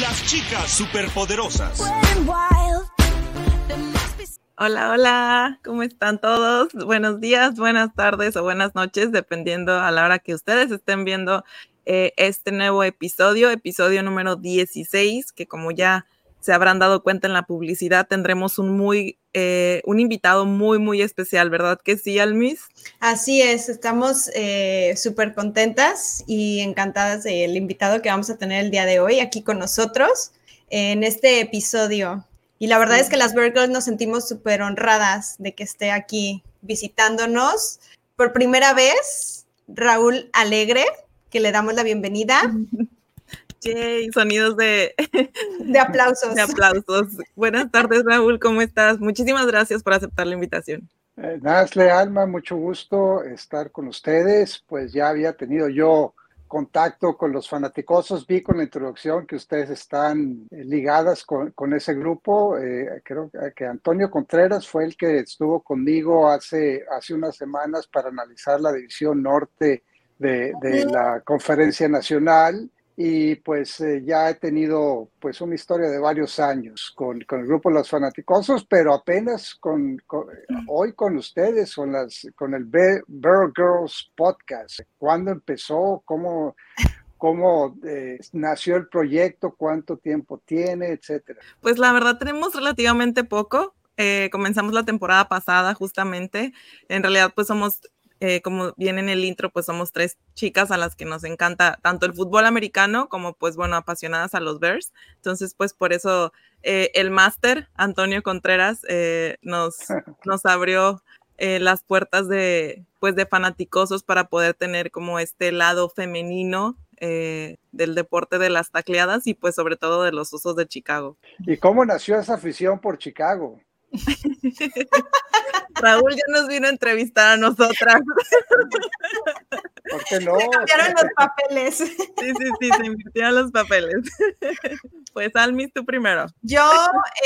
Las chicas superpoderosas. Hola, hola, ¿cómo están todos? Buenos días, buenas tardes o buenas noches, dependiendo a la hora que ustedes estén viendo eh, este nuevo episodio, episodio número 16, que como ya se habrán dado cuenta en la publicidad, tendremos un muy, eh, un invitado muy, muy especial, ¿verdad que sí, Almis? Así es, estamos eh, súper contentas y encantadas del invitado que vamos a tener el día de hoy aquí con nosotros en este episodio. Y la verdad es que las Virgos nos sentimos súper honradas de que esté aquí visitándonos por primera vez, Raúl Alegre, que le damos la bienvenida. Yay, sonidos de, de aplausos. De aplausos. Buenas tardes, Raúl, ¿cómo estás? Muchísimas gracias por aceptar la invitación. Eh, Nazle, Alma, mucho gusto estar con ustedes. Pues ya había tenido yo contacto con los fanaticosos, vi con la introducción que ustedes están eh, ligadas con, con ese grupo. Eh, creo que Antonio Contreras fue el que estuvo conmigo hace, hace unas semanas para analizar la división norte de, de la conferencia nacional y pues eh, ya he tenido pues una historia de varios años con, con el grupo Los Fanaticosos, pero apenas con, con hoy con ustedes, con, las, con el Bear Girls Podcast. ¿Cuándo empezó? ¿Cómo, cómo eh, nació el proyecto? ¿Cuánto tiempo tiene? Etcétera. Pues la verdad tenemos relativamente poco. Eh, comenzamos la temporada pasada justamente. En realidad pues somos eh, como viene en el intro, pues somos tres chicas a las que nos encanta tanto el fútbol americano como, pues bueno, apasionadas a los Bears. Entonces, pues por eso eh, el máster, Antonio Contreras, eh, nos, nos abrió las puertas de, pues, de fanaticosos para poder tener como este lado femenino del deporte de las tacleadas y pues sobre todo de los usos de Chicago. ¿Y cómo nació esa afición por Chicago? Raúl ya nos vino a entrevistar a nosotras. ¿Por qué no? Se cambiaron los papeles. Sí, sí, sí, se invirtieron los papeles. Pues Almis, tú primero. Yo,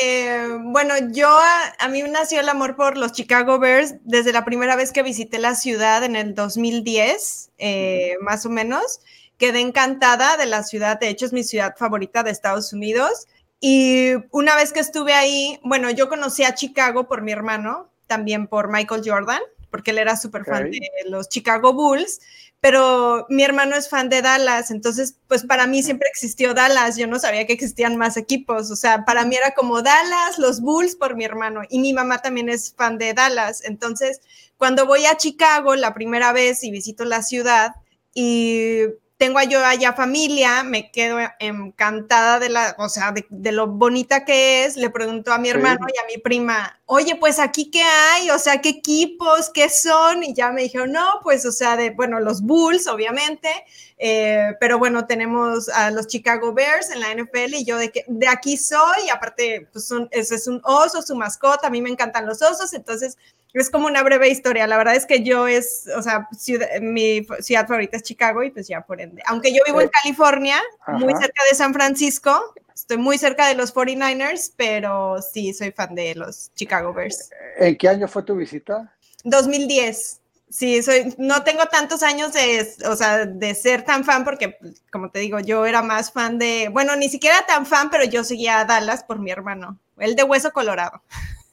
eh, bueno, yo, a, a, mí nació el amor por los Chicago Bears desde la primera vez que visité la ciudad en el 2010, eh, más o menos. Quedé encantada de la ciudad, de hecho es mi ciudad favorita de Estados Unidos. Y una vez que estuve ahí, bueno, yo conocí a Chicago por mi hermano, también por Michael Jordan, porque él era súper fan okay. de los Chicago Bulls, pero mi hermano es fan de Dallas, entonces pues para mí siempre existió Dallas, yo no sabía que existían más equipos, o sea, para mí era como Dallas, los Bulls por mi hermano, y mi mamá también es fan de Dallas, entonces cuando voy a Chicago la primera vez y visito la ciudad y tengo yo allá familia, me quedo encantada de la, o sea, de, de lo bonita que es. Le pregunto a mi hermano sí. y a mi prima, oye, pues aquí qué hay, o sea, qué equipos, qué son, y ya me dijeron, no, pues, o sea, de, bueno, los Bulls, obviamente, eh, pero bueno, tenemos a los Chicago Bears en la NFL y yo de, que, de aquí soy, y aparte, pues, un, ese es un oso, su mascota, a mí me encantan los osos, entonces es como una breve historia. La verdad es que yo es, o sea, ciudad, mi ciudad favorita es Chicago y pues ya por ende. Aunque yo vivo en California, Ajá. muy cerca de San Francisco, estoy muy cerca de los 49ers, pero sí, soy fan de los Chicago Bears. ¿En qué año fue tu visita? 2010. Sí, soy, no tengo tantos años de, o sea, de ser tan fan porque, como te digo, yo era más fan de, bueno, ni siquiera tan fan, pero yo seguía a Dallas por mi hermano, el de Hueso Colorado.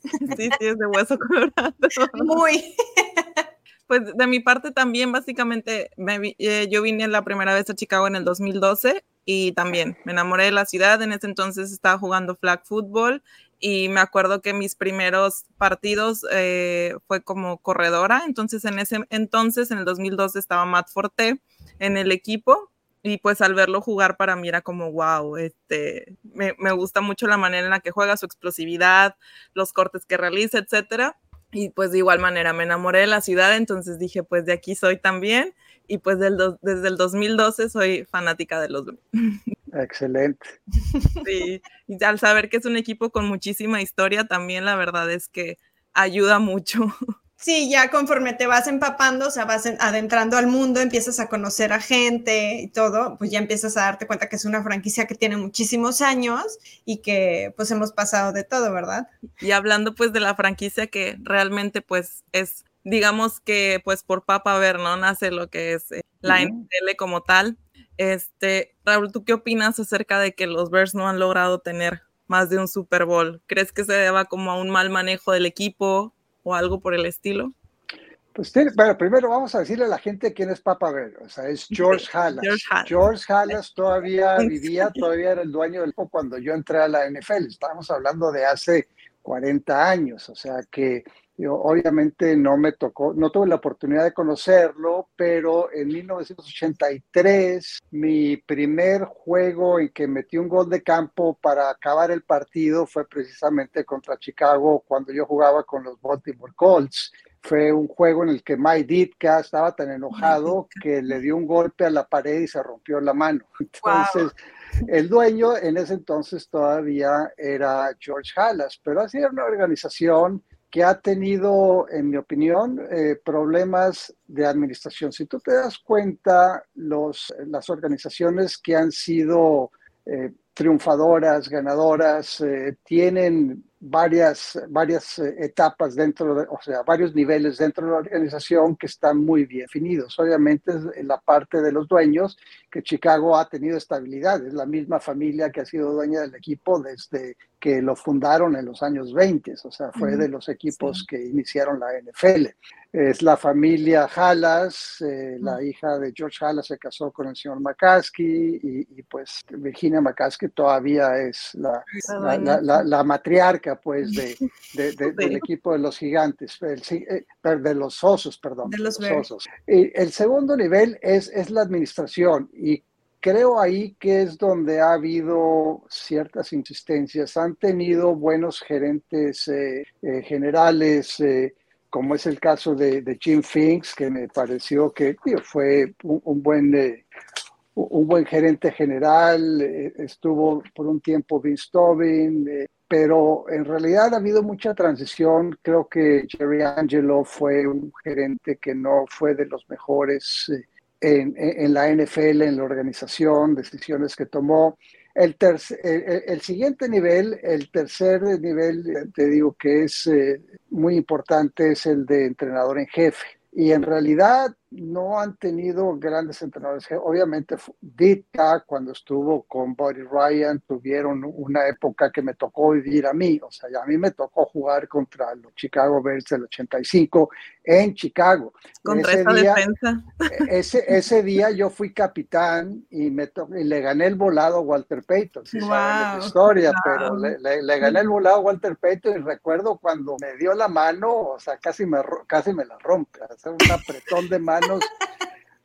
Sí, sí, es de hueso colorado. Muy. Pues de mi parte también, básicamente, me, eh, yo vine la primera vez a Chicago en el 2012 y también me enamoré de la ciudad. En ese entonces estaba jugando flag football y me acuerdo que mis primeros partidos eh, fue como corredora. Entonces, en ese entonces, en el 2012, estaba Matt Forte en el equipo y pues al verlo jugar para mí era como, wow, este, me, me, gusta mucho la manera en la que juega, su explosividad, los cortes que realiza, etcétera. Y pues de igual manera me enamoré de la ciudad, entonces dije, pues de aquí soy también. y pues del desde el 2012 soy fanática de los Excelente. Sí, y al saber que es un equipo con muchísima historia, también la verdad es que ayuda mucho. Sí, ya conforme te vas empapando, o sea, vas adentrando al mundo, empiezas a conocer a gente y todo, pues ya empiezas a darte cuenta que es una franquicia que tiene muchísimos años y que pues hemos pasado de todo, ¿verdad? Y hablando pues de la franquicia que realmente pues es, digamos que pues por Papa Ver, ¿no? Nace lo que es eh, la NFL como tal. Este, Raúl, ¿tú qué opinas acerca de que los Bears no han logrado tener más de un Super Bowl? ¿Crees que se deba como a un mal manejo del equipo o algo por el estilo? Pues bueno, primero vamos a decirle a la gente quién es Papa Bear, o sea, es George Halas. George Halas, todavía vivía, todavía era el dueño del equipo cuando yo entré a la NFL, estábamos hablando de hace 40 años, o sea que yo obviamente no me tocó, no tuve la oportunidad de conocerlo, pero en 1983 mi primer juego en que metí un gol de campo para acabar el partido fue precisamente contra Chicago cuando yo jugaba con los Baltimore Colts. Fue un juego en el que Mike Ditka estaba tan enojado que le dio un golpe a la pared y se rompió la mano. Entonces, el dueño en ese entonces todavía era George Halas, pero así era una organización que ha tenido, en mi opinión, eh, problemas de administración. Si tú te das cuenta, los, las organizaciones que han sido eh, triunfadoras, ganadoras, eh, tienen varias, varias etapas dentro de, o sea, varios niveles dentro de la organización que están muy bien definidos. Obviamente en la parte de los dueños, que Chicago ha tenido estabilidad, es la misma familia que ha sido dueña del equipo desde que lo fundaron en los años 20, o sea, fue de los equipos que iniciaron la NFL. Es la familia Halas, eh, la hija de George Halas se casó con el señor McCaskey y, pues Virginia McCaskey todavía es la, la, matriarca pues de, del equipo de los gigantes, eh, de los osos, perdón. De los, osos. Y el segundo nivel es, es la administración y creo ahí que es donde ha habido ciertas insistencias. Han tenido buenos gerentes eh, eh, generales, eh, como es el caso de, Jim Finks, que me pareció que fue un, buen, un buen gerente general. estuvo por un tiempo Vince Tobin, pero en realidad ha habido mucha transición. Creo que Jerry Angelo fue un gerente que no fue de los mejores en, la NFL, en la organización, decisiones que tomó. El, el, siguiente nivel, el tercer nivel, te digo que es eh, muy importante, es el de entrenador en jefe. Y en realidad no han tenido grandes entrenadores. Obviamente, Ditka, cuando estuvo con Buddy Ryan, tuvieron una época que me tocó vivir a mí. O sea, a mí me tocó jugar contra los Chicago Bears del 85 en Chicago. Contra esa defensa. E-, ese, ese día yo fui capitán y, me y le gané el volado a Walter Payton. Si la historia, pero le, le, gané el volado a Walter Payton y recuerdo cuando me dio la mano, o sea, casi me, casi me la rompe. Hacer un apretón de mano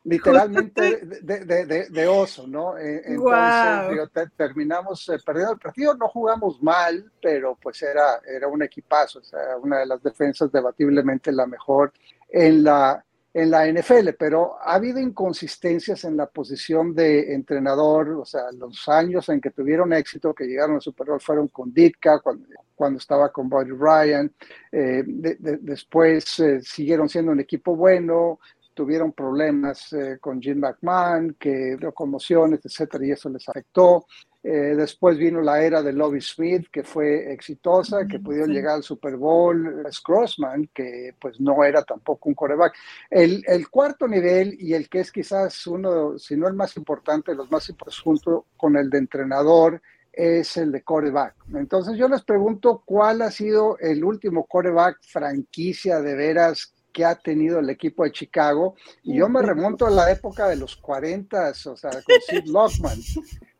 literalmente de, oso, ¿no? Eh, entonces, terminamos eh, perdiendo el partido, no jugamos mal, pero pues era, era un equipazo, o sea, una de las defensas debatiblemente la mejor en la, en la NFL, pero ha habido inconsistencias en la posición de entrenador, o sea, los años en que tuvieron éxito, que llegaron al Super Bowl fueron con Ditka, cuando, cuando estaba con Buddy Ryan, eh, después siguieron siendo un equipo bueno, tuvieron problemas eh, con Jim McMahon, que conmociones, etcétera, y eso les afectó. Eh, después vino la era de Lobby Smith, que fue exitosa, que pudieron llegar al Super Bowl. Crossman, que pues no era tampoco un coreback. El, el, cuarto nivel y el que es quizás uno, si no el más importante, los más importantes junto con el de entrenador, es el de coreback. Entonces yo les pregunto cuál ha sido el último coreback franquicia de veras que ha tenido el equipo de Chicago. Y yo me remonto a la época de los 40, o sea, con Sid Lockman.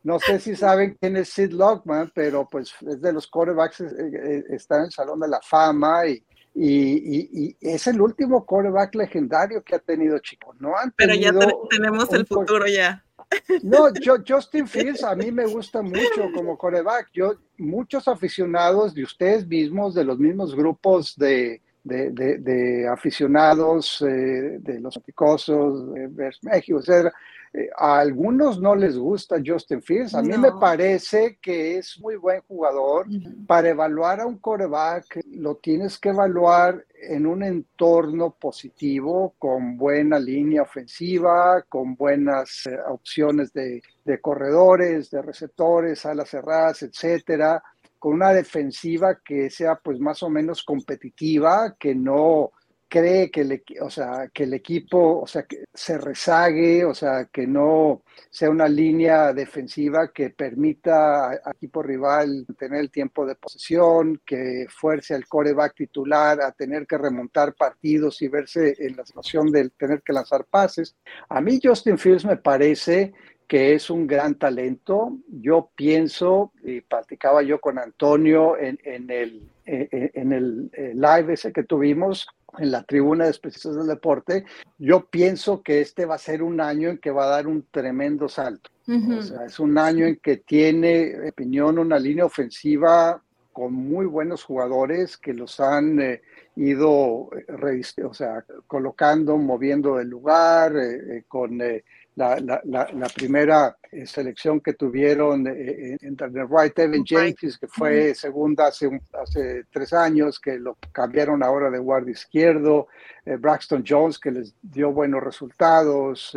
No sé si saben quién es Sid Lockman, pero pues es de los quarterbacks, eh, eh, está en el Salón de la Fama y, y, es el último quarterback legendario que ha tenido Chicago. No han pero ya tenemos el futuro ya. No, yo, Justin Fields a mí me gusta mucho como coreback. Yo, muchos aficionados de ustedes mismos, de los mismos grupos de, de, de, aficionados, eh, de los picosos, de México, etc. Eh, a algunos no les gusta Justin Fields. A mí me parece que es muy buen jugador. Para evaluar a un coreback, lo tienes que evaluar en un entorno positivo, con buena línea ofensiva, con buenas eh, opciones de, de, corredores, de receptores, alas cerradas, etcétera con una defensiva que sea pues más o menos competitiva, que no cree que el, o sea, que el equipo o sea, que se rezague, o sea, que no sea una línea defensiva que permita al equipo rival tener el tiempo de posesión, que fuerce al coreback titular a tener que remontar partidos y verse en la situación de tener que lanzar pases. A mí Justin Fields me parece que es un gran talento. Yo pienso, y platicaba yo con Antonio en, el, en el eh, live ese que tuvimos, en la tribuna de especialistas del deporte, yo pienso que este va a ser un año en que va a dar un tremendo salto. O sea, es un año en que tiene, en opinión, una línea ofensiva con muy buenos jugadores que los han eh, ido, eh, o sea, colocando, moviendo del lugar, con la, la, la, primera eh, selección que tuvieron eh, en the Right, Evan Jenkins, que fue segunda hace, hace tres años, que lo cambiaron ahora de guardia izquierdo, eh, Braxton Jones, que les dio buenos resultados,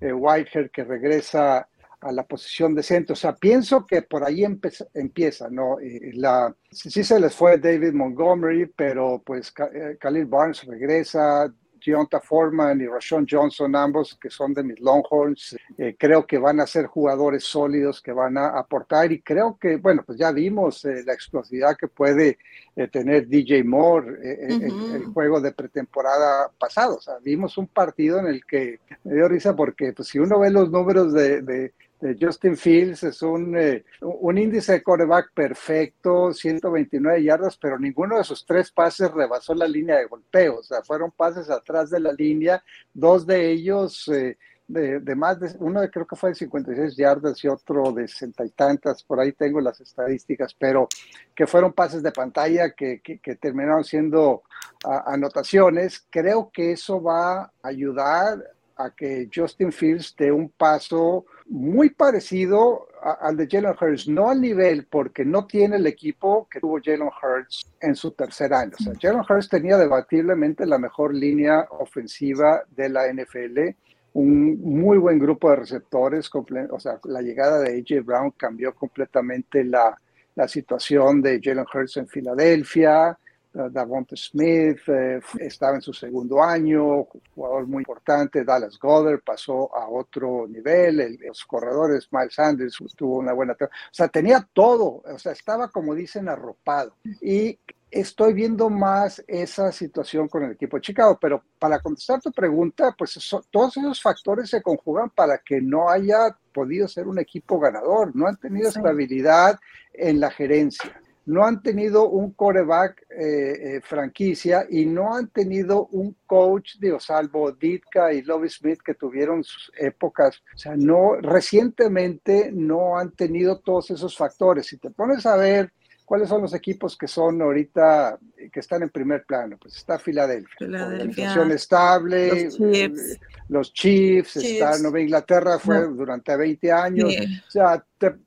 Whitehead, que regresa a la posición de centro. O sea, pienso que por ahí empieza, ¿no? la, sí, se les fue David Montgomery, pero pues Khalil Barnes regresa, Gionta Foreman y Rashawn Johnson, ambos que son de mis Longhorns, eh, creo que van a ser jugadores sólidos que van a aportar y creo que, bueno, pues ya vimos eh, la explosividad que puede eh, tener DJ Moore en el, juego de pretemporada pasado. O sea, vimos un partido en el que me dio risa porque pues si uno ve los números de Justin Fields es un, eh, un índice de coreback perfecto, 129 yardas, pero ninguno de sus tres pases rebasó la línea de golpeo, o sea, fueron pases atrás de la línea, dos de ellos eh, de, más de, uno creo que fue de 56 yardas y otro de sesenta y tantas, por ahí tengo las estadísticas, pero que fueron pases de pantalla que, que, terminaron siendo anotaciones, creo que eso va a ayudar a que Justin Fields dé un paso muy parecido al de Jalen Hurts, no al nivel porque no tiene el equipo que tuvo Jalen Hurts en su tercer año. O sea, Jalen Hurts tenía debatiblemente la mejor línea ofensiva de la NFL, un muy buen grupo de receptores, o sea, la llegada de AJ Brown cambió completamente la, la situación de Jalen Hurts en Filadelfia, Davonte Smith eh, estaba en su segundo año, jugador muy importante. Dallas Goddard pasó a otro nivel. los corredores, Miles Sanders tuvo una buena. O sea, tenía todo. O sea, estaba, como dicen, arropado. Y estoy viendo más esa situación con el equipo de Chicago. Pero para contestar tu pregunta, pues todos esos factores se conjugan para que no haya podido ser un equipo ganador. No han tenido estabilidad en la gerencia no han tenido un coreback eh, eh, franquicia y no han tenido un coach, de salvo Ditka y Lovie Smith que tuvieron sus épocas. O sea, no, recientemente no han tenido todos esos factores. Si te pones a ver cuáles son los equipos que son ahorita, que están en primer plano, pues está Filadelfia, organización estable, los Chiefs, está Nueva Inglaterra, fue durante 20 años, o sea,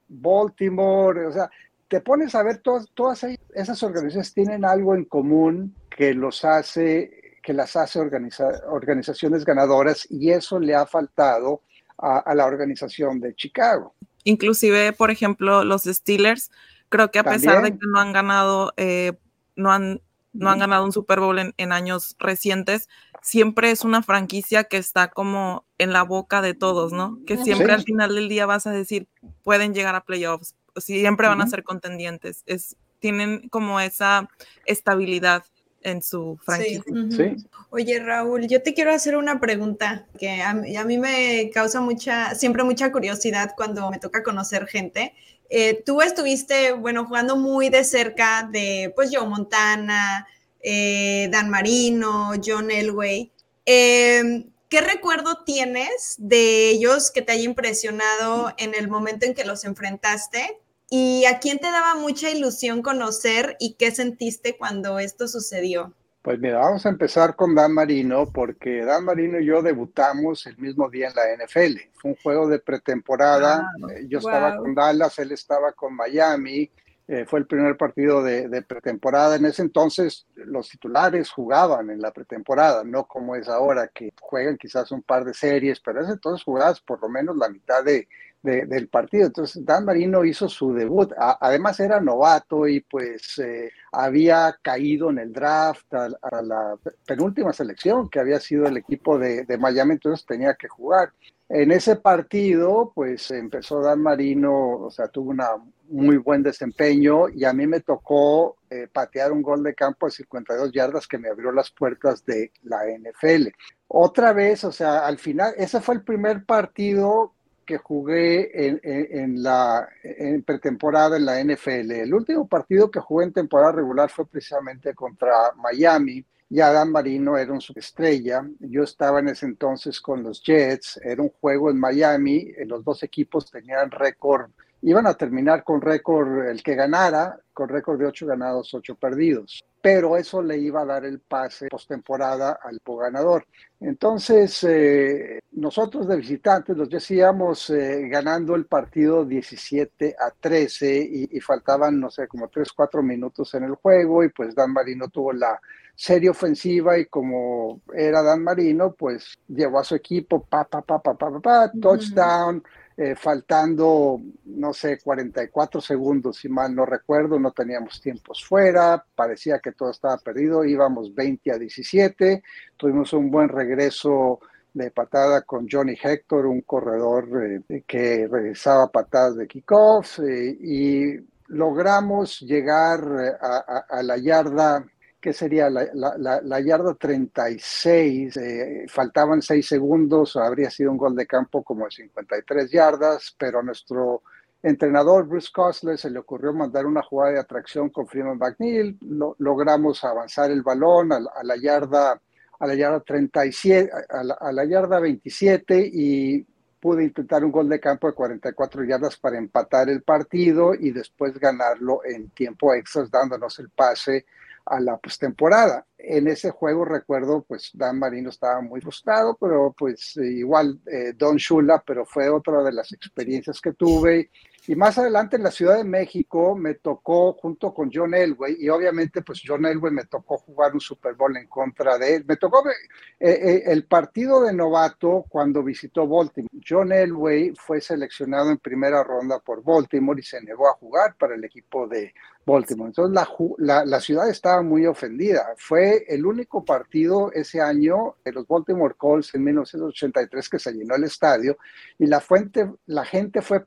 Baltimore, o sea, te pones a ver, todas, todas esas organizaciones tienen algo en común que los hace, que las hace organizaciones ganadoras y eso le ha faltado a, la organización de Chicago. Inclusive, por ejemplo, los Steelers, creo que a pesar de que no han ganado, eh, no han no han ganado un Super Bowl en, años recientes, siempre es una franquicia que está como en la boca de todos, ¿no? Que siempre al final del día vas a decir, pueden llegar a playoffs, siempre van a ser contendientes. Es, tienen como esa estabilidad en su franquicia. Oye, Raúl, yo te quiero hacer una pregunta que a, mí me causa mucha, siempre mucha curiosidad cuando me toca conocer gente. Eh, tú estuviste, bueno, jugando muy de cerca de, pues, Joe Montana, eh, Dan Marino, John Elway. Em, ¿Qué recuerdo tienes de ellos que te haya impresionado en el momento en que los enfrentaste? ¿Y a quién te daba mucha ilusión conocer y qué sentiste cuando esto sucedió? Pues mira, vamos a empezar con Dan Marino, porque Dan Marino y yo debutamos el mismo día en la NFL. Fue un juego de pretemporada. Eh, yo estaba con Dallas, él estaba con Miami. Eh, fue el primer partido de, de, pretemporada. En ese entonces los titulares jugaban en la pretemporada, no como es ahora, que juegan quizás un par de series, pero en ese entonces jugabas por lo menos la mitad de, del partido. Entonces, Dan Marino hizo su debut. además, era novato y pues eh, había caído en el draft a, la penúltima selección, que había sido el equipo de, Miami, entonces tenía que jugar. En ese partido, pues empezó Dan Marino, o sea, tuvo una muy buen desempeño y a mí me tocó eh, patear un gol de campo de 52 yardas que me abrió las puertas de la NFL. Otra vez, o sea, al final, ese fue el primer partido que jugué en, en, la pretemporada en la NFL. El último partido que jugué en temporada regular fue precisamente contra Miami. Y Adam Marino era un estrella. Yo estaba en ese entonces con los Jets. Era un juego en Miami. Los dos equipos tenían récord iban a terminar con récord, el que ganara, con récord de ocho ganados, ocho perdidos. Pero eso le iba a dar el pase postemporada al ganador. Entonces, eh, nosotros de visitantes los decíamos eh, ganando el partido 17 a 13 y, y, faltaban, no sé, como 3, 4 minutos en el juego y pues Dan Marino tuvo la serie ofensiva y como era Dan Marino, pues llevó a su equipo, pa, pa, pa, pa, pa, pa, touchdown. Eh, faltando, no sé, 44 segundos, si mal no recuerdo, no teníamos tiempos fuera, parecía que todo estaba perdido, íbamos 20 a 17, tuvimos un buen regreso de patada con Johnny Hector, un corredor eh, que regresaba patadas de kickoff eh, y logramos llegar a, a la yarda que sería la, la, la, yarda 36, eh, faltaban 6 segundos, habría sido un gol de campo como de 53 yardas, pero nuestro entrenador Bruce Cosler se le ocurrió mandar una jugada de atracción con Freeman McNeil, logramos avanzar el balón a, la yarda a la yarda 37, a la, a la yarda 27 y pude intentar un gol de campo de 44 yardas para empatar el partido y después ganarlo en tiempo extra, dándonos el pase a la postemporada. En ese juego recuerdo, pues Dan Marino estaba muy frustrado, pero pues igual eh, Don Shula, pero fue otra de las experiencias que tuve y más adelante en la Ciudad de México me tocó junto con John Elway, y obviamente pues John Elway me tocó jugar un Super Bowl en contra de él. Me tocó eh, eh, el partido de novato cuando visitó Baltimore. John Elway fue seleccionado en primera ronda por Baltimore y se negó a jugar para el equipo de Baltimore. Entonces la, la, la ciudad estaba muy ofendida. Fue el único partido ese año de los Baltimore Colts en 1983 que se llenó el estadio y la, fuente, la gente fue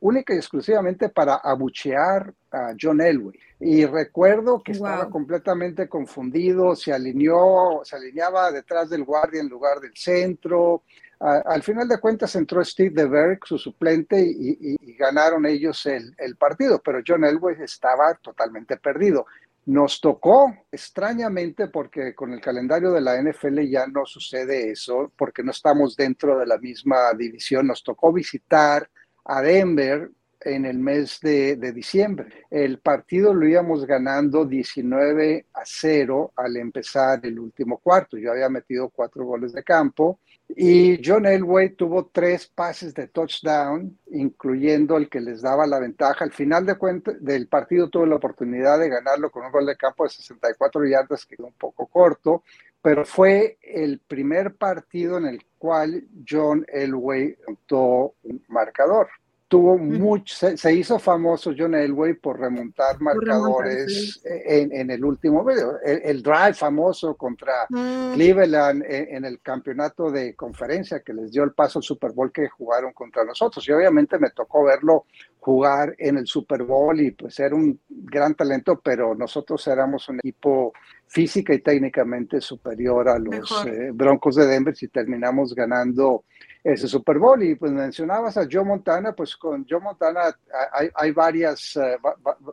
única y exclusivamente para abuchear a John Elway. Y recuerdo que estaba completamente confundido, se alineó, se alineaba detrás del guardia en lugar del centro. Al final de cuentas entró Steve DeBerg, su suplente, y, ganaron ellos el, partido, pero John Elway estaba totalmente perdido. Nos tocó extrañamente porque con el calendario de la NFL ya no sucede eso, porque no estamos dentro de la misma división. Nos tocó visitar a Denver en el mes de, diciembre. El partido lo íbamos ganando 19 a 0 al empezar el último cuarto. Yo había metido cuatro goles de campo y John Elway tuvo tres pases de touchdown, incluyendo el que les daba la ventaja. Al final de cuenta, del partido tuve la oportunidad de ganarlo con un gol de campo de 64 yardas, que quedó un poco corto, pero fue el primer partido en el cual John Elway montó un marcador. Tuvo mucho, se, hizo famoso John Elway por remontar marcadores en, el último video. El, drive famoso contra mm. Cleveland en, el campeonato de conferencia que les dio el paso al Super Bowl que jugaron contra nosotros. Y obviamente me tocó verlo jugar en el Super Bowl y pues era un gran talento, pero nosotros éramos un equipo física y técnicamente superior a los eh, Broncos de Denver si terminamos ganando ese Super Bowl. Y pues mencionabas a Joe Montana, pues con Joe Montana hay, hay varias, eh,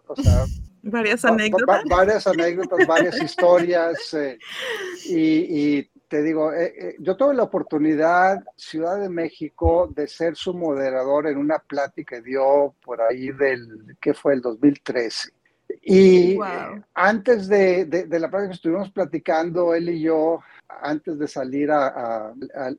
o sea, varias anécdotas. varias anécdotas, varias historias. Eh, y, y, te digo, yo tuve la oportunidad, Ciudad de México, de ser su moderador en una plática que dio por ahí del, ¿qué fue? El 2013 Y Wow. antes de, de, de la práctica que estuvimos platicando, él y yo, antes de salir a-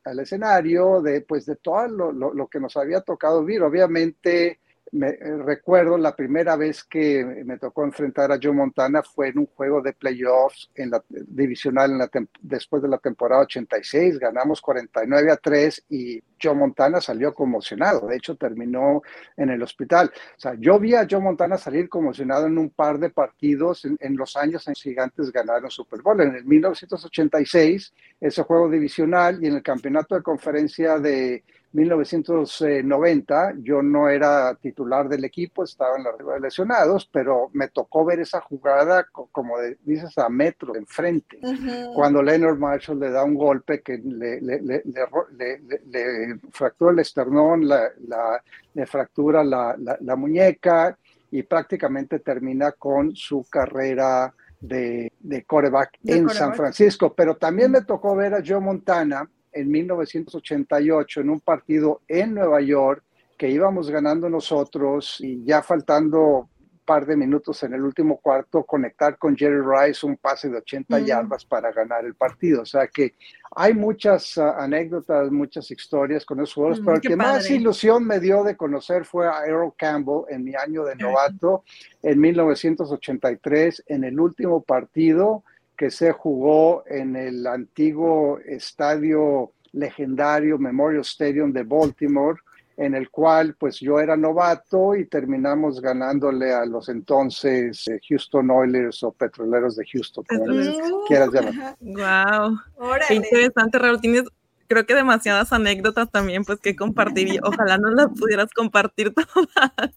al escenario, de, pues, de todo lo, lo- lo que nos había tocado vivir. Obviamente, me, eh, recuerdo la primera vez que me tocó enfrentar a Joe Montana fue en un juego de playoffs en la divisional en la después de la temporada 86. Ganamos 49 a 3 y Joe Montana salió conmocionado. De hecho, terminó en el hospital. O sea, yo vi a Joe Montana salir conmocionado en un par de partidos en, los años en gigantes ganaron Super Bowl. En el 1986, ese juego divisional y en el campeonato de conferencia de 1990, yo no era titular del equipo, estaba en la de lesionados, pero me tocó ver esa jugada, co- como de- dices, a metro enfrente Ujú. cuando Leonard Marshall le da un golpe que le, le- le- le fractura el esternón, la- la- le fractura la, la- muñeca y prácticamente termina con su carrera de, de quarterback De en quarterback. San Francisco. Pero también me tocó ver a Joe Montana en 1988 en un partido en Nueva York que íbamos ganando nosotros y ya faltando par de minutos en el último cuarto, conectar con Jerry Rice un pase de 80 Mm. yardas para ganar el partido. O sea que hay muchas ah, anécdotas, muchas historias con esos jugadores, Mm, pero el que más padre. ilusión me dio de conocer fue a Errol Campbell en mi año de novato, en 1983, en el último partido que se jugó en el antiguo estadio legendario Memorial Stadium de Baltimore en el cual pues yo era novato y terminamos ganándole a los entonces eh, Houston Oilers o Petroleros de Houston, como quieras llamar. Wow. Qué interesante, Raúl. Tienes, creo que demasiadas anécdotas también, pues que compartir. y Ojalá no las pudieras compartir todas.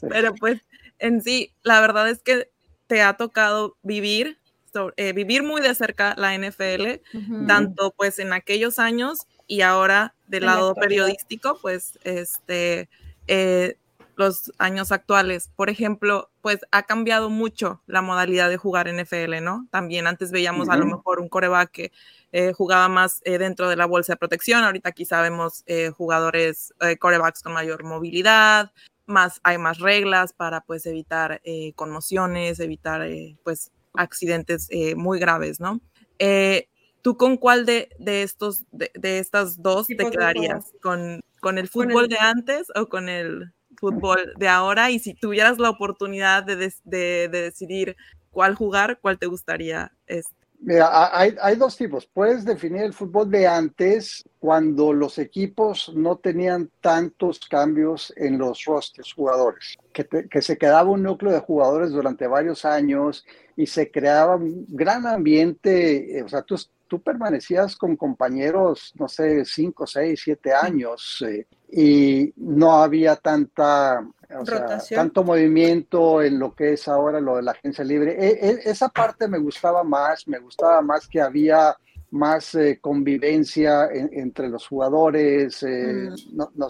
Sí. Pero pues en sí, la verdad es que te ha tocado vivir, so- eh, vivir muy de cerca la NFL, tanto pues en aquellos años y ahora del En lado periodístico, pues este, eh, los años actuales. Por ejemplo, pues ha cambiado mucho la modalidad de jugar NFL, ¿no? También antes veíamos a lo mejor un coreback que eh, jugaba más eh, dentro de la bolsa de protección. Ahorita quizá vemos eh, jugadores, corebacks con mayor movilidad, más, hay más reglas para pues evitar conmociones, evitar pues accidentes eh, muy graves, ¿no? Eh, ¿Tú con cuál de, de estos, de, de estas dos te quedarías? ¿Con, ¿Con el Con fútbol el- de antes o con el fútbol de ahora? Y si tuvieras la oportunidad de- de decidir cuál jugar, ¿cuál te gustaría? este? Mira, ha- hay, dos tipos. Puedes definir el fútbol de antes cuando los equipos no tenían tantos cambios en los rosters jugadores, que se quedaba un núcleo de jugadores durante varios años y se creaba un gran ambiente. eh, O sea, tú, tú permanecías con compañeros, no sé, cinco, seis, siete años eh, y no había tanta... o sea, tanto movimiento en lo que es ahora lo de la agencia libre. E- e- esa parte me gustaba más, me gustaba más que había más eh, convivencia en- entre los jugadores, eh, Mm. no, no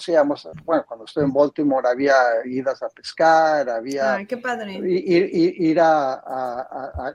bueno, cuando estuve en Baltimore había idas a pescar, había Ay, qué padre. ir, ir- ir a, a-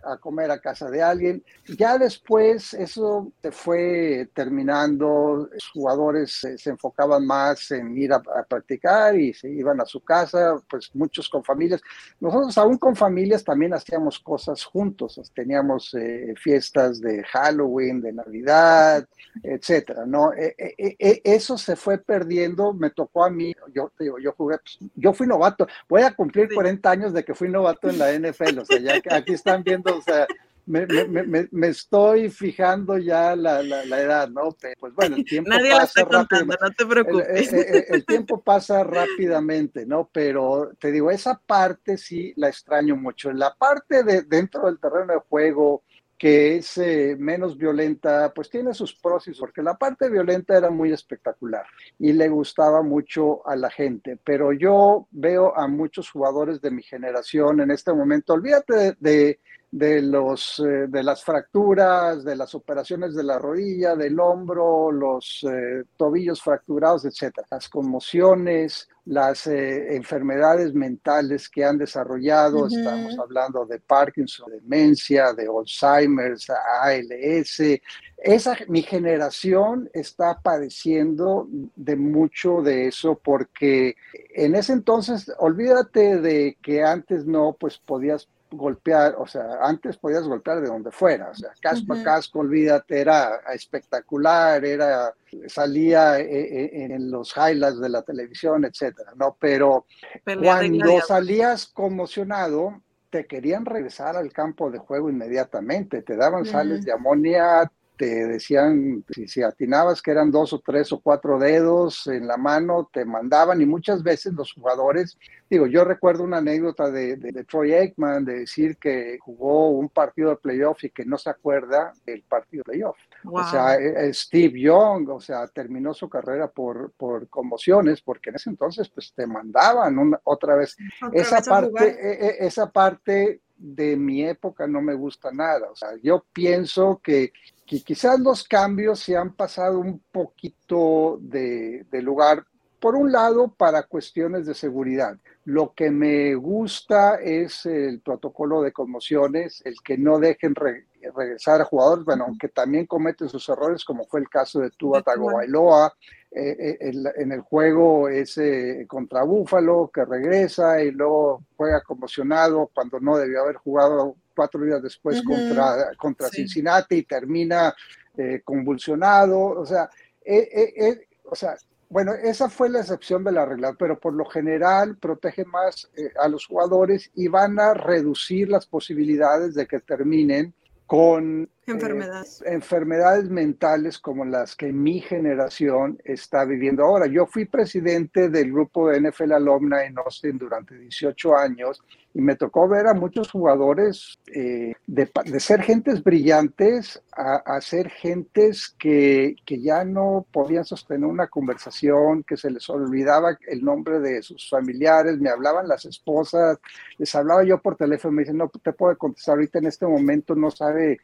a- a comer a casa de alguien. Ya después eso se fue terminando, los jugadores se, se enfocaban más en ir a, a practicar y se iban a su casa, pues muchos con familias. Nosotros aún con familias también hacíamos cosas juntos, teníamos eh, fiestas de Halloween, de Navidad, etcétera, ¿no? Eh, eh, eh, eso se fue perdiendo, me tocó a mí, yo digo, yo jugué, pues, yo fui novato, voy a cumplir Sí. 40 años de que fui novato en la NFL, o sea, ya aquí están viendo, o sea, me, me, me, me estoy fijando ya la, la, la, edad, ¿no? Pues bueno, el tiempo Nadie pasa está contando, no te preocupes. el, el, el, tiempo pasa rápidamente, ¿no? Pero te digo, esa parte sí la extraño mucho. La parte de dentro del terreno de juego, que es eh, menos violenta, pues tiene sus pros porque la parte violenta era muy espectacular y le gustaba mucho a la gente, pero yo veo a muchos jugadores de mi generación en este momento, olvídate de, de los, eh, de las fracturas, de las operaciones de la rodilla, del hombro, los eh, tobillos fracturados, etcétera, las conmociones, las eh, enfermedades mentales que han desarrollado, uh -huh. estamos hablando de Parkinson, demencia, de Alzheimer's, ALS. Esa, mi generación está padeciendo de mucho de eso porque en ese entonces, olvídate de que antes no, pues podías golpear, o sea, antes podías golpear de donde fuera, o sea, casco a casco, olvídate, era espectacular, era, salía eh, eh, en los highlights de la televisión, etcétera, ¿no? Pero cuando salías conmocionado, te querían regresar al campo de juego inmediatamente, te daban sales de amonía, te decían, si, si, atinabas que eran dos o tres o cuatro dedos en la mano, te mandaban y muchas veces los jugadores, digo, yo recuerdo una anécdota de, de, Troy Aikman de decir que jugó un partido de playoff y que no se acuerda del partido de playoff. O sea, e, e, Steve Young, o sea, terminó su carrera por, por conmociones, porque en ese entonces pues te mandaban una, otra vez. esa, parte, e, esa parte de mi época no me gusta nada. O sea, yo pienso que que quizás los cambios se han pasado un poquito de, lugar, por un lado, para cuestiones de seguridad. Lo que me gusta es el protocolo de conmociones, el que no dejen regresar a jugadores, bueno, aunque también cometen sus errores, como fue el caso de Tua Tagovailoa, eh, eh en el juego ese contra Búfalo, que regresa y luego juega conmocionado cuando no debió haber jugado cuatro días después contra, contra Cincinnati y termina eh, convulsionado. O sea, eh, eh, o sea, bueno, esa fue la excepción de la regla, pero por lo general protege más a los jugadores y van a reducir las posibilidades de que terminen con enfermedades. enfermedades mentales como las que mi generación está viviendo ahora. Yo fui presidente del grupo de NFL Alumna en Austin durante 18 años y me tocó ver a muchos jugadores eh, de, ser gentes brillantes a, ser gentes que, que, ya no podían sostener una conversación, que se les olvidaba el nombre de sus familiares, me hablaban las esposas, les hablaba yo por teléfono, me dicen, no te puedo contestar ahorita en este momento, no sabe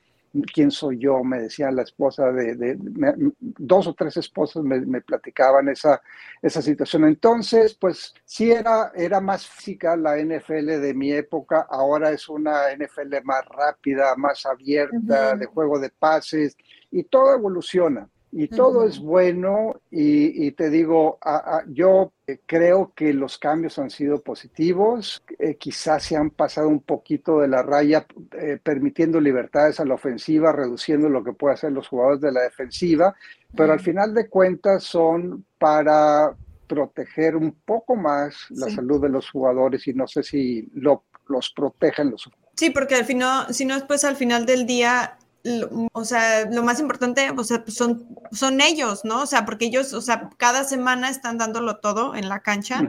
quién soy yo, me decía la esposa de, dos o tres esposas me, platicaban esa, esa situación. Entonces, pues sí era, era más física la NFL de mi época, ahora es una NFL más rápida, más abierta, de juego de pases, y todo evoluciona y todo es bueno y, te digo, yo creo que los cambios han sido positivos, eh, quizás se han pasado un poquito de la raya eh, permitiendo libertades a la ofensiva, reduciendo lo que pueden hacer los jugadores de la defensiva, pero al final de cuentas son para proteger un poco más la salud de los jugadores y no sé si lo, los protegen los Sí, porque al final, si no, después al final del día o sea, lo más importante, o sea, son, son ellos, ¿no? O sea, porque ellos, o sea, cada semana están dándolo todo en la cancha.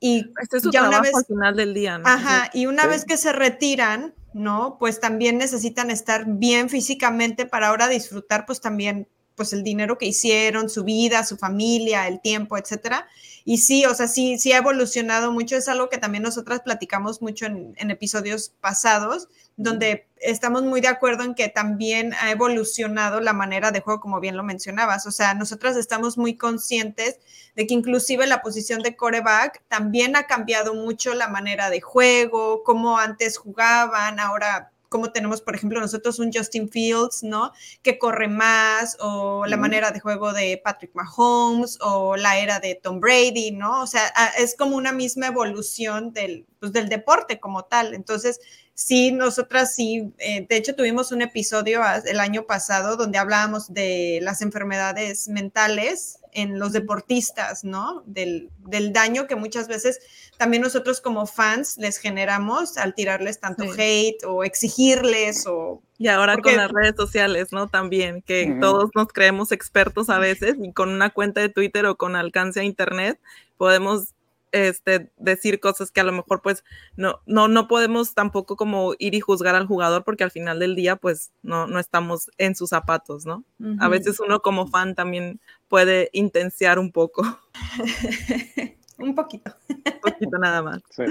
Y este es su ya trabajo una vez, al final del día, ¿no? Ajá, y una vez que se retiran, ¿no? Pues también necesitan estar bien físicamente para ahora disfrutar, pues también, pues el dinero que hicieron, su vida, su familia, el tiempo, etcétera. Y sí, o sea, sí, sí ha evolucionado mucho. Es algo que también nosotras platicamos mucho en, en episodios pasados, donde estamos muy de acuerdo en que también ha evolucionado la manera de juego, como bien lo mencionabas. O sea, nosotras estamos muy conscientes de que inclusive la posición de coreback también ha cambiado mucho la manera de juego, cómo antes jugaban, ahora como tenemos, por ejemplo, nosotros un Justin Fields, ¿no? Que corre más, o la manera de juego de Patrick Mahomes, o la era de Tom Brady, ¿no? O sea, es como una misma evolución del, pues, del deporte como tal. Entonces, sí, nosotras sí, eh, de hecho tuvimos un episodio el año pasado donde hablábamos de las enfermedades mentales en los deportistas, ¿no? Del, daño que muchas veces también nosotros como fans les generamos al tirarles tanto hate o exigirles o... Y ahora con las redes sociales, ¿no? También, que todos nos creemos expertos a veces y con una cuenta de Twitter o con alcance a Internet podemos este, decir cosas que a lo mejor pues no, no, no podemos tampoco como ir y juzgar al jugador porque al final del día pues no, no estamos en sus zapatos, ¿no? A veces uno como fan también puede intensiar un poco. un poquito. un poquito nada más.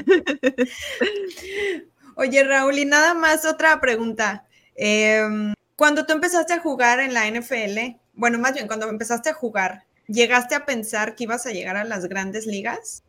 Oye Raúl, y nada más otra pregunta. Em, cuando tú empezaste a jugar en la NFL, bueno, más bien cuando empezaste a jugar, ¿llegaste a pensar que ibas a llegar a las grandes ligas?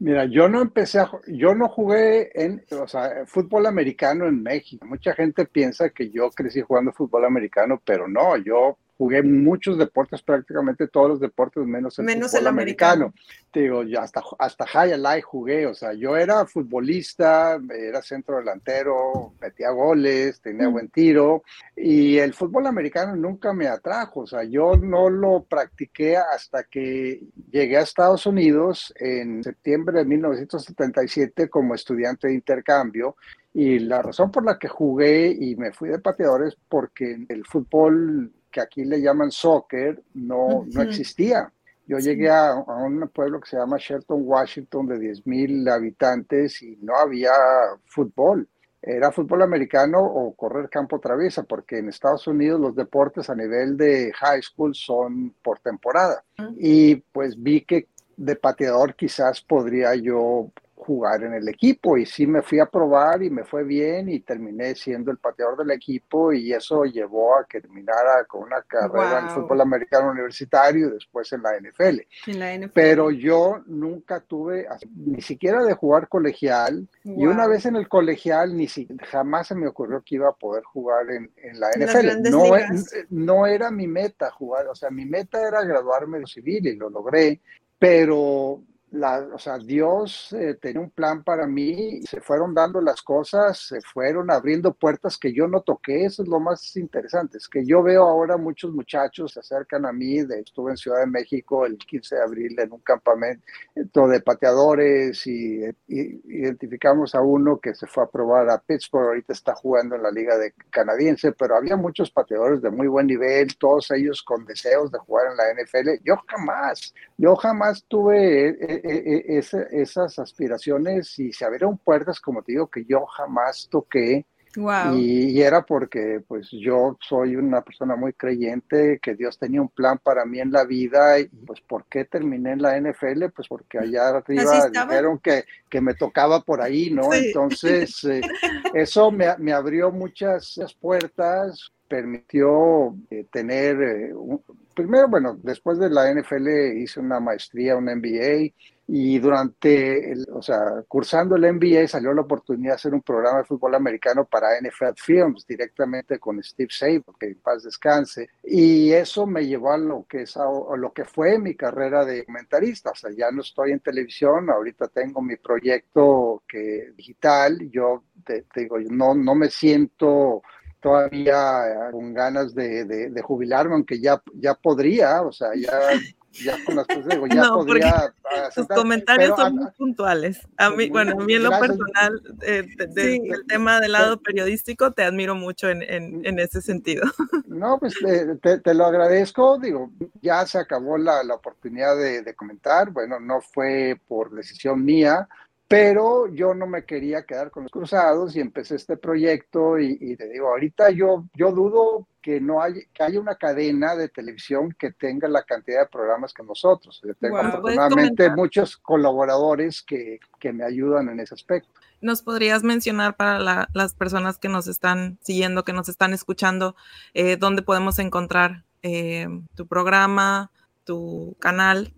Mira, yo no empecé a, yo no jugué en, o sea, fútbol americano en México. Mucha gente piensa que yo crecí jugando fútbol americano, pero no, yo jugué muchos deportes, prácticamente todos los deportes, menos el Menos fútbol el americano. Te digo, yo hasta, hasta high life jugué, o sea, yo era futbolista, era centro delantero, metía goles, tenía Mm. buen tiro, y el fútbol americano nunca me atrajo, o sea, yo no lo practiqué hasta que llegué a Estados Unidos en septiembre de 1977 como estudiante de intercambio, y la razón por la que jugué y me fui de pateador es porque el fútbol que aquí le llaman soccer no, no existía. Yo llegué a, a un pueblo que se llama Shelton, Washington, de 10.000 habitantes y no había fútbol. Era fútbol americano o correr campo traviesa, porque en Estados Unidos los deportes a nivel de high school son por temporada. Y pues vi que de pateador quizás podría yo jugar en el equipo y sí me fui a probar y me fue bien y terminé siendo el pateador del equipo y eso llevó a que terminara con una carrera en Wow. fútbol americano universitario y después en la NFL. En la NFL. Pero yo nunca tuve ni siquiera de jugar colegial y una vez en el colegial ni si, jamás se me ocurrió que iba a poder jugar en, en la En NFL. No, e- no era mi meta jugar, o sea, mi meta era graduarme de civil y lo logré, pero la, o sea, Dios eh, tenía un plan para mí, se fueron dando las cosas, se fueron abriendo puertas que yo no toqué, eso es lo más interesante, es que yo veo ahora muchos muchachos se acercan a mí, de, estuve en Ciudad de México el 15 de abril en un campamento de pateadores y, y identificamos a uno que se fue a probar a Pittsburgh, ahorita está jugando en la liga de canadiense, pero había muchos pateadores de muy buen nivel, todos ellos con deseos de jugar en la NFL, yo jamás, yo jamás tuve eh, eh, eh, ese- esas aspiraciones y se abrieron puertas, como te digo, que yo jamás toqué Wow. y, y era porque pues yo soy una persona muy creyente, que Dios tenía un plan para mí en la vida y pues ¿por qué terminé en la NFL? Pues porque allá arriba dijeron que, que me tocaba por ahí, ¿no? Sí. Entonces eh, eso me, me abrió muchas puertas, permitió eh, tener, eh, un- primero, bueno, después de la NFL hice una maestría, un MBA, y durante, el, o sea, cursando el MBA salió la oportunidad de hacer un programa de fútbol americano para NFL Films directamente con Steve Saban, que en paz descanse. Y eso me llevó a lo que, es, a, lo que fue mi carrera de comentarista. O sea, ya no estoy en televisión, ahorita tengo mi proyecto que, digital. Yo te digo, no, no me siento todavía con ganas de, de, de, jubilarme, aunque ya, ya podría, o sea, ya, ya con las cosas, digo, ya no, podría. Tus comentarios pero, son muy puntuales. A mí, bueno, a mí en lo Gracias. personal, eh, de, de, Sí. del tema del lado periodístico, te admiro mucho en, en, en ese sentido. No, pues te, te, te, lo agradezco, digo, ya se acabó la, la oportunidad de, de comentar, bueno, no fue por decisión mía, pero yo no me quería quedar con los cruzados y empecé este proyecto y, y, te digo, ahorita yo, yo dudo que no hay, que haya una cadena de televisión que tenga la cantidad de programas que nosotros. Yo tengo Wow. afortunadamente muchos colaboradores que, que, me ayudan en ese aspecto. ¿Nos podrías mencionar para la, las personas que nos están siguiendo, que nos están escuchando, eh, dónde podemos encontrar eh, tu programa, tu canal?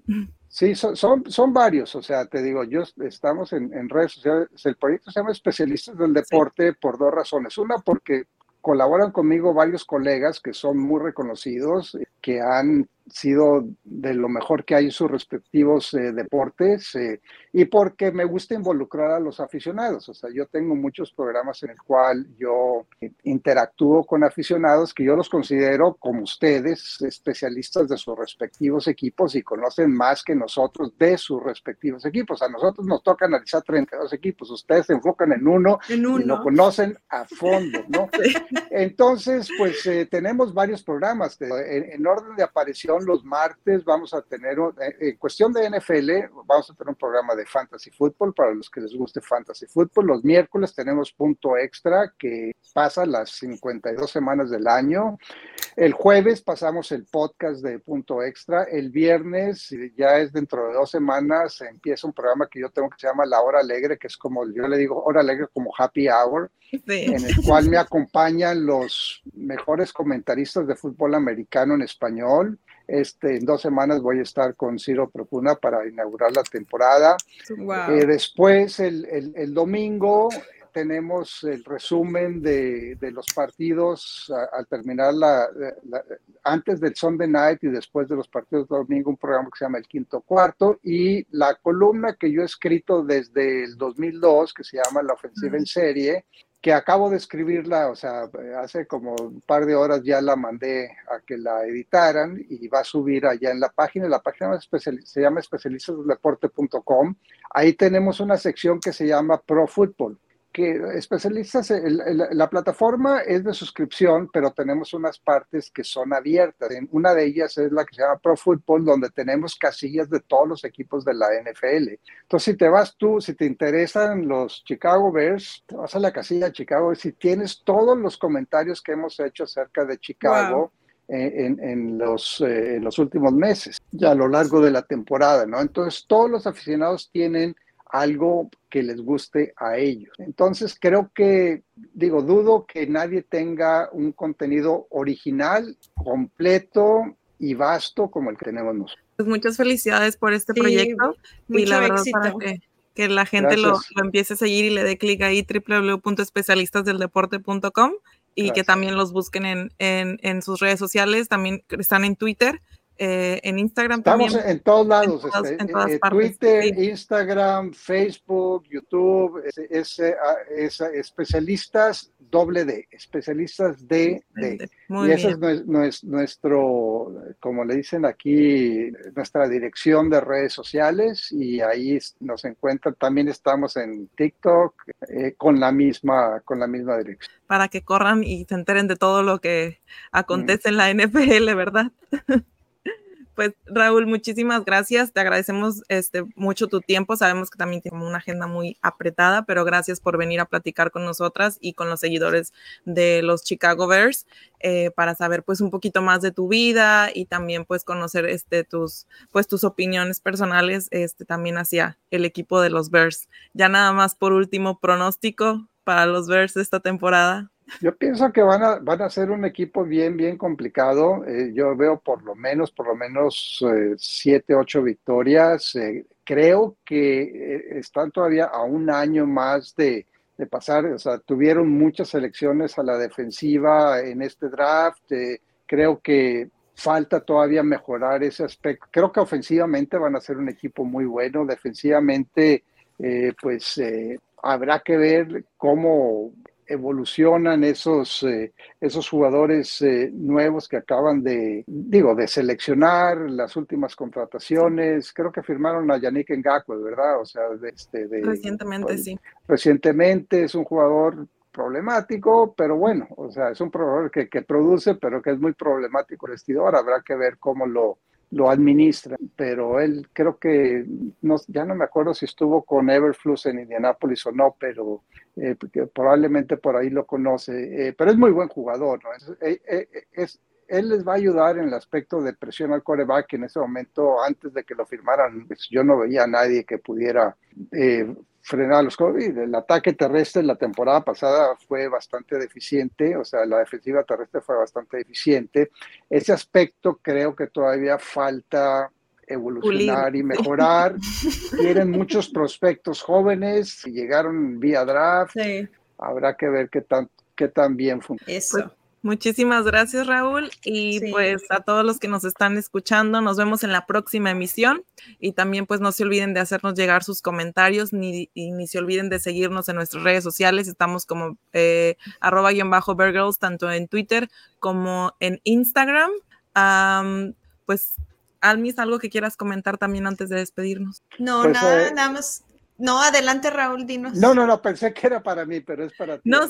Sí, son, son, son, varios, o sea, te digo, yo estamos en, en, redes sociales, el proyecto se llama Especialistas del Deporte sí. por dos razones. Una, porque colaboran conmigo varios colegas que son muy reconocidos, que han sido de lo mejor que hay en sus respectivos eh, deportes eh, y porque me gusta involucrar a los aficionados. O sea, yo tengo muchos programas en el cual yo interactúo con aficionados que yo los considero como ustedes, especialistas de sus respectivos equipos y conocen más que nosotros de sus respectivos equipos. A nosotros nos toca analizar 32 equipos, ustedes se enfocan en uno, en uno. y lo conocen a fondo, ¿no? Entonces, pues eh, tenemos varios programas. En, en orden de aparición, los martes vamos a tener, eh, en cuestión de NFL, vamos a tener un programa de Fantasy Football para los que les guste Fantasy Football. Los miércoles tenemos punto extra que pasa las 52 semanas del año. El jueves pasamos el podcast de punto extra. El viernes, ya es dentro de dos semanas, empieza un programa que yo tengo que se llama La Hora Alegre, que es como, yo le digo Hora Alegre como Happy Hour, sí. en el cual me acompañan los mejores comentaristas de fútbol americano en español. Este, en dos semanas voy a estar con Ciro Profuna para inaugurar la temporada. Wow. Eh, después, el, el, el, domingo, tenemos el resumen de, de los partidos al terminar la, antes del Sunday Night y después de los partidos de domingo, un programa que se llama El Quinto Cuarto, y la columna que yo he escrito desde el 2002, que se llama La Ofensiva en Serie, que acabo de escribirla, o sea, hace como un par de horas ya la mandé a que la editaran y va a subir allá en la página. La página se llama especialistasdeporte.com. Ahí tenemos una sección que se llama Pro Football que especialistas, la plataforma es de suscripción, pero tenemos unas partes que son abiertas. Una de ellas es la que se llama Pro Football, donde tenemos casillas de todos los equipos de la NFL. Entonces, si te vas tú, si te interesan los Chicago Bears, te vas a la casilla de Chicago y si tienes todos los comentarios que hemos hecho acerca de Chicago. Eh, en, en, los, eh, en los últimos meses, ya a lo largo de la temporada, ¿no? Entonces, todos los aficionados tienen algo que les guste a ellos. Entonces, creo que, digo, dudo que nadie tenga un contenido original, completo y vasto como el que tenemos nosotros. Pues muchas felicidades por este proyecto y la verdad para que, la gente lo, empiece a seguir y le dé clic ahí www.especialistasdeldeporte.com y que también los busquen en, en, en sus redes sociales, también están en Twitter eh, en Instagram Estamos en todos lados, este, eh, Twitter, Instagram, Facebook, YouTube, es, ah, especialistas doble D, especialistas de D. y ese es, nuestro, como le dicen aquí, nuestra dirección de redes sociales y ahí nos encuentran. También estamos en TikTok eh, con la misma, con la misma dirección. Para que corran y se enteren de todo lo que acontece en la NFL, ¿verdad? Pues Raúl, muchísimas gracias. Te agradecemos este, mucho tu tiempo. Sabemos que también tienes una agenda muy apretada, pero gracias por venir a platicar con nosotras y con los seguidores de los Chicago Bears eh, para saber pues un poquito más de tu vida y también pues conocer este, tus, pues, tus opiniones personales este, también hacia el equipo de los Bears. Ya nada más por último pronóstico para los Bears esta temporada. Yo pienso que van a, van a ser un equipo bien, bien complicado. Eh, yo veo por lo menos, por lo menos eh, siete, ocho victorias. Eh, creo que están todavía a un año más de, de, pasar. O sea, tuvieron muchas selecciones a la defensiva en este draft. creo que falta todavía mejorar ese aspecto. Creo que ofensivamente van a ser un equipo muy bueno. Defensivamente, pues habrá que ver cómo evolucionan esos, eh, esos jugadores eh, nuevos que acaban de, digo, de seleccionar las últimas contrataciones. Creo que firmaron a Yannick Ngakwe, ¿verdad? O sea, de, este, de, recientemente pues, sí. Recientemente es un jugador problemático, pero bueno, o sea, es un jugador que, que produce, pero que es muy problemático el vestidor. Habrá que ver cómo lo, lo administra, pero él creo que, no, ya no me acuerdo si estuvo con Everflux en Indianápolis o no, pero eh, probablemente por ahí lo conoce, eh, pero es muy buen jugador, ¿no? Es, eh, es, él les va a ayudar en el aspecto de presión al coreback, en ese momento, antes de que lo firmaran, pues, yo no veía a nadie que pudiera frenar los COVID. El ataque terrestre la temporada pasada fue bastante deficiente, o sea, la defensiva terrestre fue bastante deficiente. Ese aspecto creo que todavía falta evolucionar y mejorar. Tienen muchos prospectos jóvenes, llegaron vía draft. Habrá que ver qué tan, qué tan bien funciona. Eso. Muchísimas gracias, Raúl. Y pues a todos los que nos están escuchando, nos vemos en la próxima emisión. Y también pues no se olviden de hacernos llegar sus comentarios, ni, ni se olviden de seguirnos en nuestras redes sociales. Estamos como eh, arroba guion bajo Girls, tanto en Twitter como en Instagram. pues Almis, algo que quieras comentar también antes de despedirnos. No, pues, nada, eh, nada más no, adelante Raúl, dinos. No, no, no, pensé que era para mí, pero es para ti. No,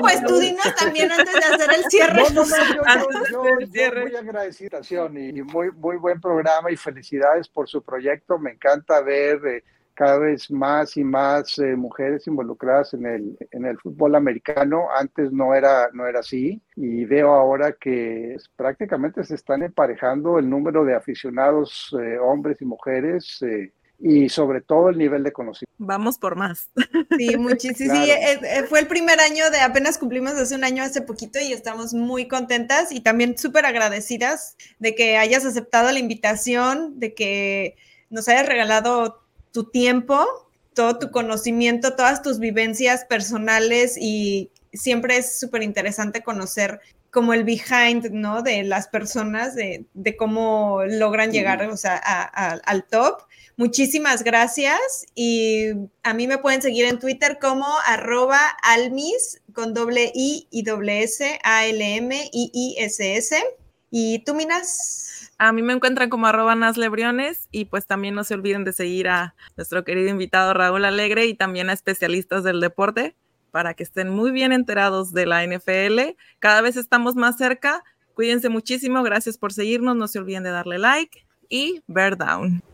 pues tú dinos también antes de hacer el cierre. No, no, no, yo, muy agradecida y muy, muy buen programa y felicidades por su proyecto. Me encanta ver eh, cada vez más y más eh, mujeres involucradas en el, en el fútbol americano. Antes no era, no era así y veo ahora que prácticamente se están emparejando el número de aficionados eh, hombres y mujeres y sobre todo el nivel de conocimiento. Vamos por más. Sí, muchísimo. Sí, eh, eh, fue el primer año de apenas cumplimos hace un año hace poquito y estamos muy contentas y también súper agradecidas de que hayas aceptado la invitación, de que nos hayas regalado tu tiempo todo tu conocimiento, todas tus vivencias personales y siempre es súper interesante conocer como el behind, ¿no? De las personas, de, cómo logran llegar, o sea, al top. Muchísimas gracias y a mí me pueden seguir en Twitter como arroba almis con doble I y doble S, A L M I I S S. ¿Y tú, Minas? A mí me encuentran como arroba naslebriones y pues también no se olviden de seguir a nuestro querido invitado Raúl Alegre y también a especialistas del deporte para que estén muy bien enterados de la NFL. Cada vez estamos más cerca. Cuídense muchísimo. Gracias por seguirnos. No se olviden de darle like y bear down.